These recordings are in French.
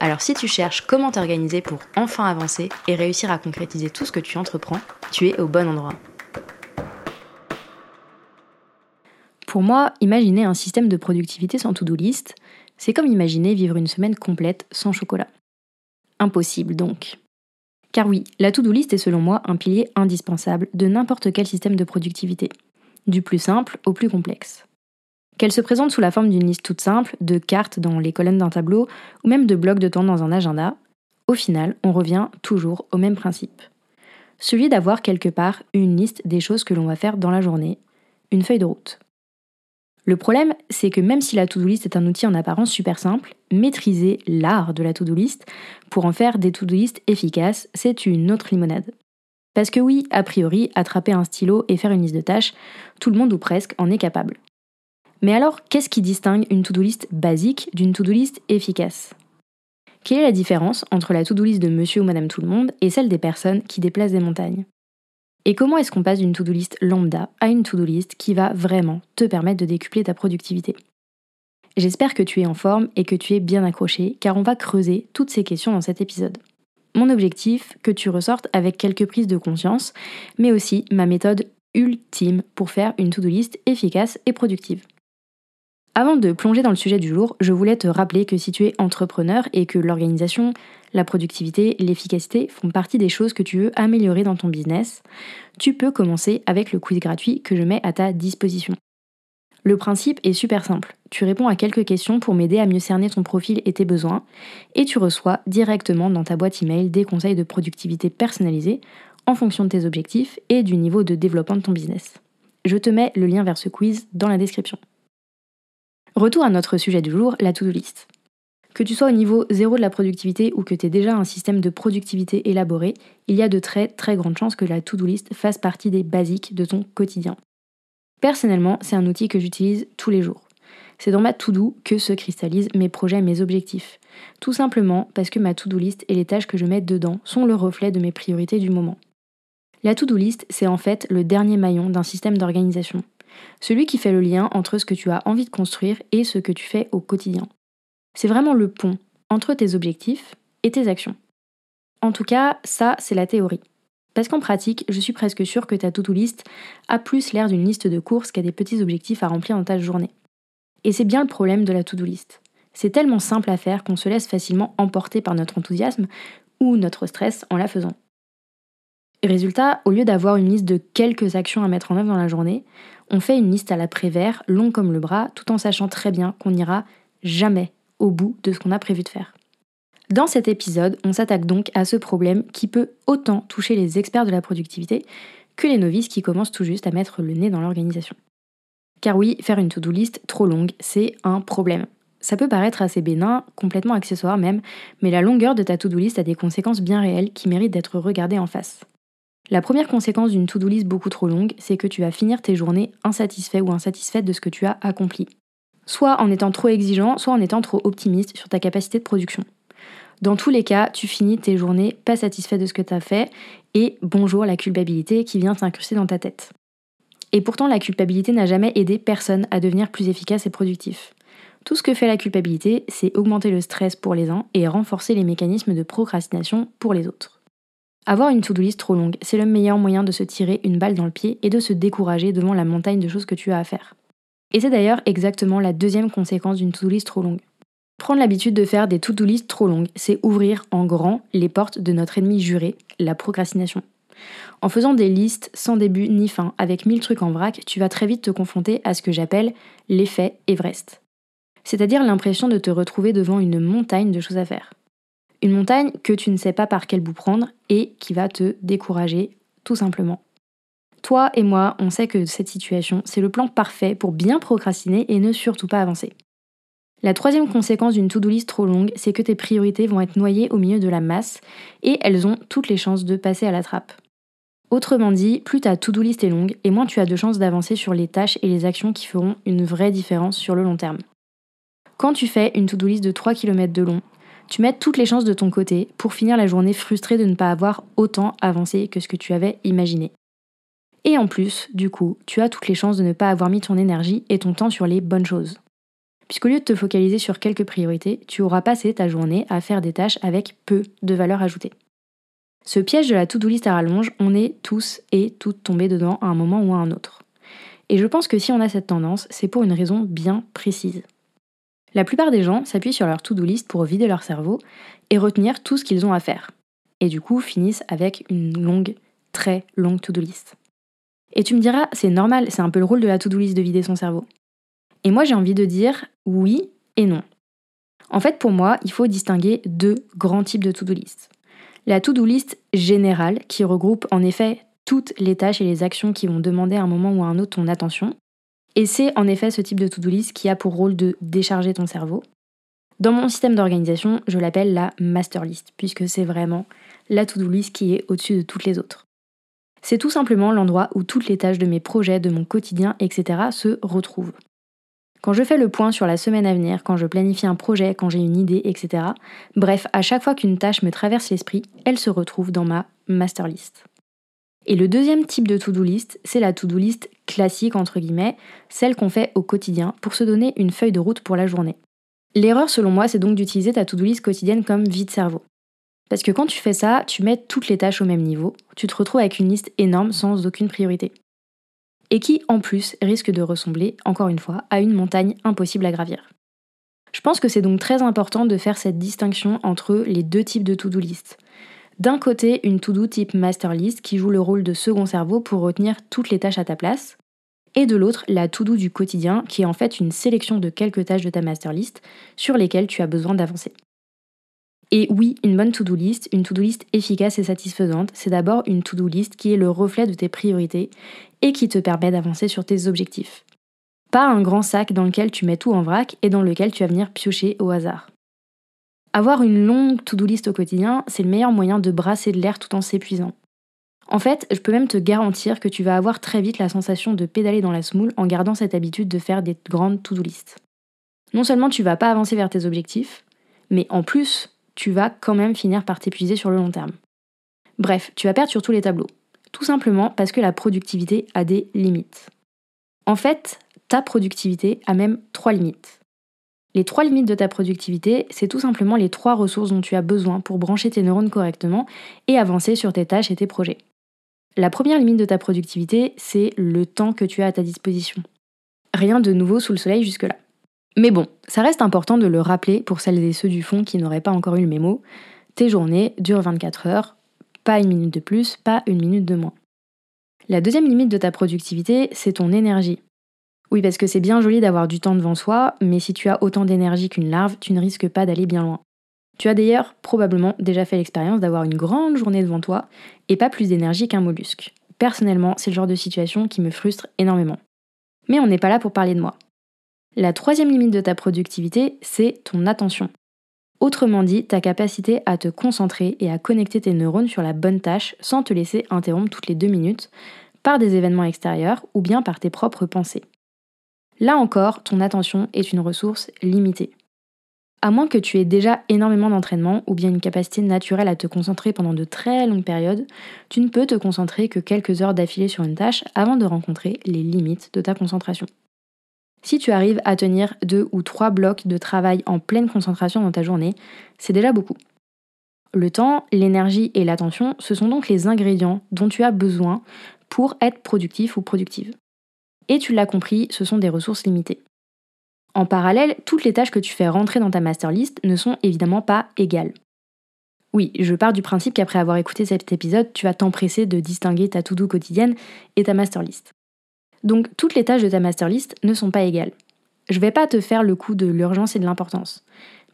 Alors si tu cherches comment t'organiser pour enfin avancer et réussir à concrétiser tout ce que tu entreprends, tu es au bon endroit. Pour moi, imaginer un système de productivité sans to-do list, c'est comme imaginer vivre une semaine complète sans chocolat. Impossible donc. Car oui, la to-do list est selon moi un pilier indispensable de n'importe quel système de productivité, du plus simple au plus complexe. Qu'elle se présente sous la forme d'une liste toute simple, de cartes dans les colonnes d'un tableau, ou même de blocs de temps dans un agenda, au final, on revient toujours au même principe. Celui d'avoir quelque part une liste des choses que l'on va faire dans la journée, une feuille de route. Le problème, c'est que même si la to-do list est un outil en apparence super simple, maîtriser l'art de la to-do list pour en faire des to-do list efficaces, c'est une autre limonade. Parce que oui, a priori, attraper un stylo et faire une liste de tâches, tout le monde ou presque en est capable. Mais alors, qu'est-ce qui distingue une to-do list basique d'une to-do list efficace? Quelle est la différence entre la to-do list de monsieur ou madame tout le monde et celle des personnes qui déplacent des montagnes? Et comment est-ce qu'on passe d'une to-do list lambda à une to-do list qui va vraiment te permettre de décupler ta productivité? J'espère que tu es en forme et que tu es bien accroché car on va creuser toutes ces questions dans cet épisode. Mon objectif, que tu ressortes avec quelques prises de conscience, mais aussi ma méthode ultime pour faire une to-do list efficace et productive. Avant de plonger dans le sujet du jour, je voulais te rappeler que si tu es entrepreneur et que l'organisation, la productivité, l'efficacité font partie des choses que tu veux améliorer dans ton business, tu peux commencer avec le quiz gratuit que je mets à ta disposition. Le principe est super simple. Tu réponds à quelques questions pour m'aider à mieux cerner ton profil et tes besoins, et tu reçois directement dans ta boîte email des conseils de productivité personnalisés en fonction de tes objectifs et du niveau de développement de ton business. Je te mets le lien vers ce quiz dans la description. Retour à notre sujet du jour, la to-do list. Que tu sois au niveau zéro de la productivité ou que tu aies déjà un système de productivité élaboré, il y a de très très grandes chances que la to-do list fasse partie des basiques de ton quotidien. Personnellement, c'est un outil que j'utilise tous les jours. C'est dans ma to-do que se cristallisent mes projets et mes objectifs. Tout simplement parce que ma to-do list et les tâches que je mets dedans sont le reflet de mes priorités du moment. La to-do list, c'est en fait le dernier maillon d'un système d'organisation celui qui fait le lien entre ce que tu as envie de construire et ce que tu fais au quotidien. C'est vraiment le pont entre tes objectifs et tes actions. En tout cas, ça, c'est la théorie. Parce qu'en pratique, je suis presque sûre que ta to-do list a plus l'air d'une liste de courses qu'à des petits objectifs à remplir dans ta journée. Et c'est bien le problème de la to-do list. C'est tellement simple à faire qu'on se laisse facilement emporter par notre enthousiasme ou notre stress en la faisant. Résultat, au lieu d'avoir une liste de quelques actions à mettre en œuvre dans la journée, on fait une liste à l'après-vert, long comme le bras, tout en sachant très bien qu'on n'ira jamais au bout de ce qu'on a prévu de faire. Dans cet épisode, on s'attaque donc à ce problème qui peut autant toucher les experts de la productivité que les novices qui commencent tout juste à mettre le nez dans l'organisation. Car oui, faire une to-do list trop longue, c'est un problème. Ça peut paraître assez bénin, complètement accessoire même, mais la longueur de ta to-do list a des conséquences bien réelles qui méritent d'être regardées en face. La première conséquence d'une to-do list beaucoup trop longue, c'est que tu vas finir tes journées insatisfait ou insatisfaite de ce que tu as accompli. Soit en étant trop exigeant, soit en étant trop optimiste sur ta capacité de production. Dans tous les cas, tu finis tes journées pas satisfait de ce que tu as fait et bonjour la culpabilité qui vient t'incruster dans ta tête. Et pourtant, la culpabilité n'a jamais aidé personne à devenir plus efficace et productif. Tout ce que fait la culpabilité, c'est augmenter le stress pour les uns et renforcer les mécanismes de procrastination pour les autres. Avoir une to-do list trop longue, c'est le meilleur moyen de se tirer une balle dans le pied et de se décourager devant la montagne de choses que tu as à faire. Et c'est d'ailleurs exactement la deuxième conséquence d'une to-do list trop longue. Prendre l'habitude de faire des to-do list trop longues, c'est ouvrir en grand les portes de notre ennemi juré, la procrastination. En faisant des listes sans début ni fin, avec mille trucs en vrac, tu vas très vite te confronter à ce que j'appelle l'effet Everest. C'est-à-dire l'impression de te retrouver devant une montagne de choses à faire. Une montagne que tu ne sais pas par quel bout prendre et qui va te décourager tout simplement. Toi et moi, on sait que cette situation, c'est le plan parfait pour bien procrastiner et ne surtout pas avancer. La troisième conséquence d'une to-do list trop longue, c'est que tes priorités vont être noyées au milieu de la masse et elles ont toutes les chances de passer à la trappe. Autrement dit, plus ta to-do list est longue et moins tu as de chances d'avancer sur les tâches et les actions qui feront une vraie différence sur le long terme. Quand tu fais une to-do list de 3 km de long, tu mets toutes les chances de ton côté pour finir la journée frustré de ne pas avoir autant avancé que ce que tu avais imaginé. Et en plus, du coup, tu as toutes les chances de ne pas avoir mis ton énergie et ton temps sur les bonnes choses. Puisqu'au lieu de te focaliser sur quelques priorités, tu auras passé ta journée à faire des tâches avec peu de valeur ajoutée. Ce piège de la to-do list à rallonge, on est tous et toutes tombés dedans à un moment ou à un autre. Et je pense que si on a cette tendance, c'est pour une raison bien précise. La plupart des gens s'appuient sur leur to-do list pour vider leur cerveau et retenir tout ce qu'ils ont à faire. Et du coup finissent avec une longue, très longue to-do list. Et tu me diras, c'est normal, c'est un peu le rôle de la to-do list de vider son cerveau. Et moi j'ai envie de dire oui et non. En fait, pour moi, il faut distinguer deux grands types de to-do list. La to-do list générale, qui regroupe en effet toutes les tâches et les actions qui vont demander à un moment ou à un autre ton attention. Et c'est en effet ce type de to-do list qui a pour rôle de décharger ton cerveau. Dans mon système d'organisation, je l'appelle la master list, puisque c'est vraiment la to-do list qui est au-dessus de toutes les autres. C'est tout simplement l'endroit où toutes les tâches de mes projets, de mon quotidien, etc. se retrouvent. Quand je fais le point sur la semaine à venir, quand je planifie un projet, quand j'ai une idée, etc. Bref, à chaque fois qu'une tâche me traverse l'esprit, elle se retrouve dans ma master list. Et le deuxième type de to-do list, c'est la to-do list classique, entre guillemets, celle qu'on fait au quotidien pour se donner une feuille de route pour la journée. L'erreur, selon moi, c'est donc d'utiliser ta to-do list quotidienne comme vide-cerveau. Parce que quand tu fais ça, tu mets toutes les tâches au même niveau, tu te retrouves avec une liste énorme sans aucune priorité et qui en plus risque de ressembler, encore une fois, à une montagne impossible à gravir. Je pense que c'est donc très important de faire cette distinction entre les deux types de to-do list. D'un côté, une to-do type master list qui joue le rôle de second cerveau pour retenir toutes les tâches à ta place, et de l'autre, la to-do du quotidien qui est en fait une sélection de quelques tâches de ta master list sur lesquelles tu as besoin d'avancer. Et oui, une bonne to-do list, une to-do list efficace et satisfaisante, c'est d'abord une to-do list qui est le reflet de tes priorités et qui te permet d'avancer sur tes objectifs. Pas un grand sac dans lequel tu mets tout en vrac et dans lequel tu vas venir piocher au hasard. Avoir une longue to-do list au quotidien, c'est le meilleur moyen de brasser de l'air tout en s'épuisant. En fait, je peux même te garantir que tu vas avoir très vite la sensation de pédaler dans la smoule en gardant cette habitude de faire des grandes to-do list. Non seulement tu vas pas avancer vers tes objectifs, mais en plus, tu vas quand même finir par t'épuiser sur le long terme. Bref, tu vas perdre sur tous les tableaux. Tout simplement parce que la productivité a des limites. En fait, ta productivité a même trois limites. Les trois limites de ta productivité, c'est tout simplement les trois ressources dont tu as besoin pour brancher tes neurones correctement et avancer sur tes tâches et tes projets. La première limite de ta productivité, c'est le temps que tu as à ta disposition. Rien de nouveau sous le soleil jusque-là. Mais bon, ça reste important de le rappeler pour celles et ceux du fond qui n'auraient pas encore eu le mémo. Tes journées durent 24 heures, pas une minute de plus, pas une minute de moins. La deuxième limite de ta productivité, c'est ton énergie. Oui, parce que c'est bien joli d'avoir du temps devant soi, mais si tu as autant d'énergie qu'une larve, tu ne risques pas d'aller bien loin. Tu as d'ailleurs probablement déjà fait l'expérience d'avoir une grande journée devant toi et pas plus d'énergie qu'un mollusque. Personnellement, c'est le genre de situation qui me frustre énormément. Mais on n'est pas là pour parler de moi. La troisième limite de ta productivité, c'est ton attention. Autrement dit, ta capacité à te concentrer et à connecter tes neurones sur la bonne tâche sans te laisser interrompre toutes les deux minutes par des événements extérieurs ou bien par tes propres pensées. Là encore, ton attention est une ressource limitée. À moins que tu aies déjà énormément d'entraînement ou bien une capacité naturelle à te concentrer pendant de très longues périodes, tu ne peux te concentrer que quelques heures d'affilée sur une tâche avant de rencontrer les limites de ta concentration. Si tu arrives à tenir deux ou trois blocs de travail en pleine concentration dans ta journée, c'est déjà beaucoup. Le temps, l'énergie et l'attention, ce sont donc les ingrédients dont tu as besoin pour être productif ou productive. Et tu l'as compris, ce sont des ressources limitées. En parallèle, toutes les tâches que tu fais rentrer dans ta master list ne sont évidemment pas égales. Oui, je pars du principe qu'après avoir écouté cet épisode, tu vas t'empresser de distinguer ta to-do quotidienne et ta master list. Donc toutes les tâches de ta master list ne sont pas égales. Je vais pas te faire le coup de l'urgence et de l'importance.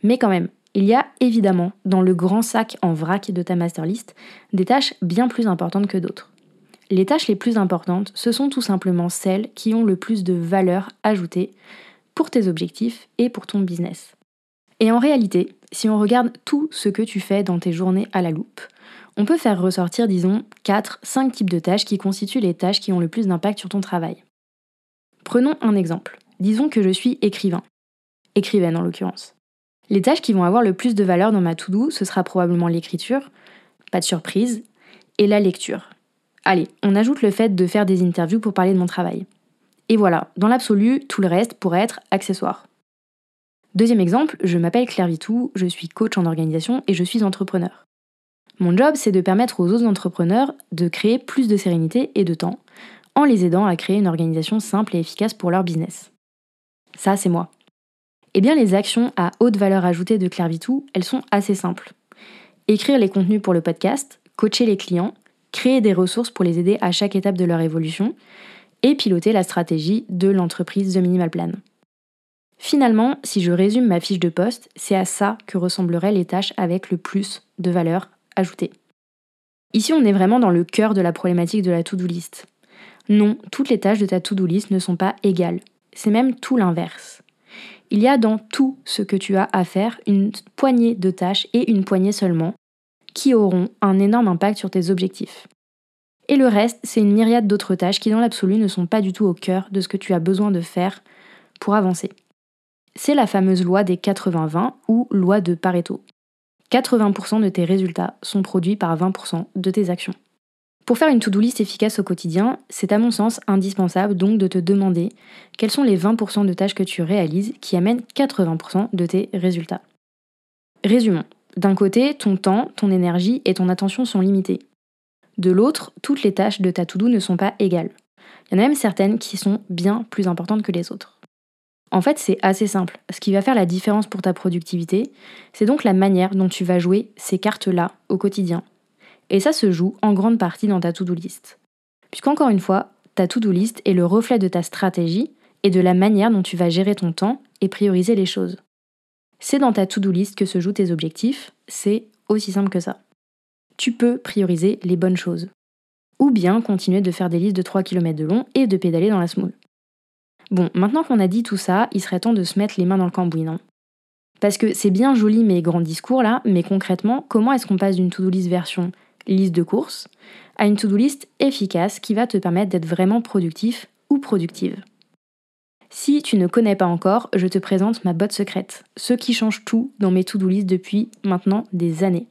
Mais quand même, il y a évidemment dans le grand sac en vrac de ta master list des tâches bien plus importantes que d'autres. Les tâches les plus importantes, ce sont tout simplement celles qui ont le plus de valeur ajoutée pour tes objectifs et pour ton business. Et en réalité, si on regarde tout ce que tu fais dans tes journées à la loupe, on peut faire ressortir, disons, 4-5 types de tâches qui constituent les tâches qui ont le plus d'impact sur ton travail. Prenons un exemple. Disons que je suis écrivain. Écrivaine en l'occurrence. Les tâches qui vont avoir le plus de valeur dans ma to-do, ce sera probablement l'écriture, pas de surprise, et la lecture. Allez, on ajoute le fait de faire des interviews pour parler de mon travail. Et voilà, dans l'absolu, tout le reste pourrait être accessoire. Deuxième exemple, je m'appelle Claire Vitou, je suis coach en organisation et je suis entrepreneur. Mon job, c'est de permettre aux autres entrepreneurs de créer plus de sérénité et de temps, en les aidant à créer une organisation simple et efficace pour leur business. Ça, c'est moi. Eh bien, les actions à haute valeur ajoutée de Claire Vitou, elles sont assez simples. Écrire les contenus pour le podcast, coacher les clients, créer des ressources pour les aider à chaque étape de leur évolution, et piloter la stratégie de l'entreprise The Minimal Plan. Finalement, si je résume ma fiche de poste, c'est à ça que ressembleraient les tâches avec le plus de valeur ajoutée. Ici, on est vraiment dans le cœur de la problématique de la to-do list. Non, toutes les tâches de ta to-do list ne sont pas égales. C'est même tout l'inverse. Il y a dans tout ce que tu as à faire une poignée de tâches et une poignée seulement qui auront un énorme impact sur tes objectifs. Et le reste, c'est une myriade d'autres tâches qui dans l'absolu ne sont pas du tout au cœur de ce que tu as besoin de faire pour avancer. C'est la fameuse loi des 80-20 ou loi de Pareto. 80% de tes résultats sont produits par 20% de tes actions. Pour faire une to-do list efficace au quotidien, c'est à mon sens indispensable donc de te demander quels sont les 20% de tâches que tu réalises qui amènent 80% de tes résultats. Résumons. D'un côté, ton temps, ton énergie et ton attention sont limités. De l'autre, toutes les tâches de ta to-do ne sont pas égales. Il y en a même certaines qui sont bien plus importantes que les autres. En fait, c'est assez simple. Ce qui va faire la différence pour ta productivité, c'est donc la manière dont tu vas jouer ces cartes-là au quotidien. Et ça se joue en grande partie dans ta to-do list. Puisqu'encore une fois, ta to-do list est le reflet de ta stratégie et de la manière dont tu vas gérer ton temps et prioriser les choses. C'est dans ta to-do list que se jouent tes objectifs, c'est aussi simple que ça tu peux prioriser les bonnes choses. Ou bien continuer de faire des listes de 3 km de long et de pédaler dans la smoule. Bon, maintenant qu'on a dit tout ça, il serait temps de se mettre les mains dans le cambouis, non? Parce que c'est bien joli mes grands discours là, mais concrètement, comment est-ce qu'on passe d'une to-do list version liste de courses à une to-do list efficace qui va te permettre d'être vraiment productif ou productive? Si tu ne connais pas encore, je te présente ma botte secrète, ce qui change tout dans mes to-do list depuis maintenant des années.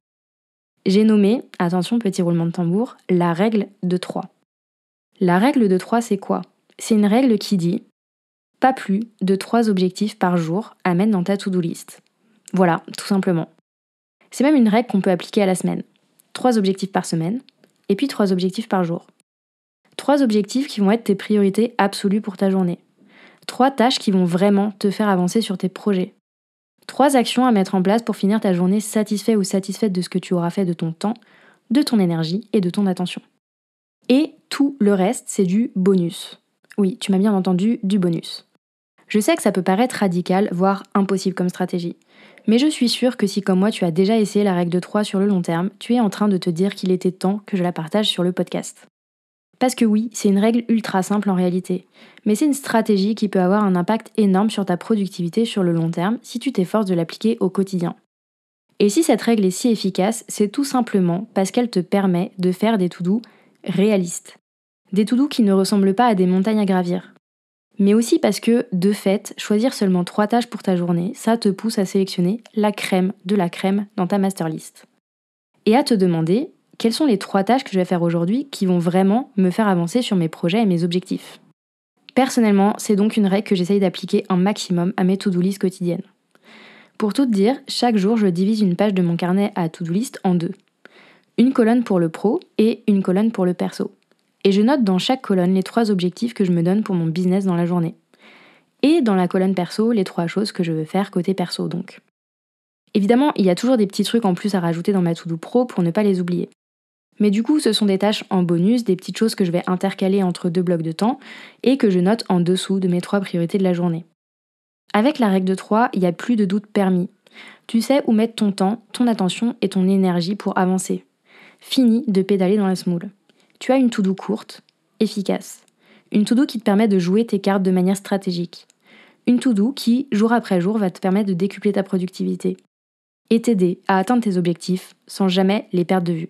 J'ai nommé, attention petit roulement de tambour, la règle de 3. La règle de 3 c'est quoi? C'est une règle qui dit pas plus de 3 objectifs par jour à mettre dans ta to-do list. Voilà, tout simplement. C'est même une règle qu'on peut appliquer à la semaine. 3 objectifs par semaine et puis 3 objectifs par jour. 3 objectifs qui vont être tes priorités absolues pour ta journée. 3 tâches qui vont vraiment te faire avancer sur tes projets. Trois actions à mettre en place pour finir ta journée satisfait ou satisfaite de ce que tu auras fait de ton temps, de ton énergie et de ton attention. Et tout le reste, c'est du bonus. Oui, tu m'as bien entendu, du bonus. Je sais que ça peut paraître radical, voire impossible comme stratégie. Mais je suis sûre que si comme moi tu as déjà essayé la règle de 3 sur le long terme, tu es en train de te dire qu'il était temps que je la partage sur le podcast. Parce que oui, c'est une règle ultra simple en réalité, mais c'est une stratégie qui peut avoir un impact énorme sur ta productivité sur le long terme si tu t'efforces de l'appliquer au quotidien. Et si cette règle est si efficace, c'est tout simplement parce qu'elle te permet de faire des to-do réalistes. Des to-do qui ne ressemblent pas à des montagnes à gravir. Mais aussi parce que, de fait, choisir seulement trois tâches pour ta journée, ça te pousse à sélectionner la crème de la crème dans ta master list. Et à te demander quelles sont les trois tâches que je vais faire aujourd'hui qui vont vraiment me faire avancer sur mes projets et mes objectifs? Personnellement, c'est donc une règle que j'essaye d'appliquer un maximum à mes to-do list quotidiennes. Pour tout dire, chaque jour, je divise une page de mon carnet à to-do list en deux. Une colonne pour le pro et une colonne pour le perso. Et je note dans chaque colonne les trois objectifs que je me donne pour mon business dans la journée. Et dans la colonne perso, les trois choses que je veux faire côté perso donc. Évidemment, il y a toujours des petits trucs en plus à rajouter dans ma to-do pro pour ne pas les oublier. Mais du coup, ce sont des tâches en bonus, des petites choses que je vais intercaler entre deux blocs de temps et que je note en dessous de mes trois priorités de la journée. Avec la règle de 3, il n'y a plus de doute permis. Tu sais où mettre ton temps, ton attention et ton énergie pour avancer. Fini de pédaler dans la smoule. Tu as une to-do courte, efficace. Une to-do qui te permet de jouer tes cartes de manière stratégique. Une to-do qui, jour après jour, va te permettre de décupler ta productivité et t'aider à atteindre tes objectifs sans jamais les perdre de vue.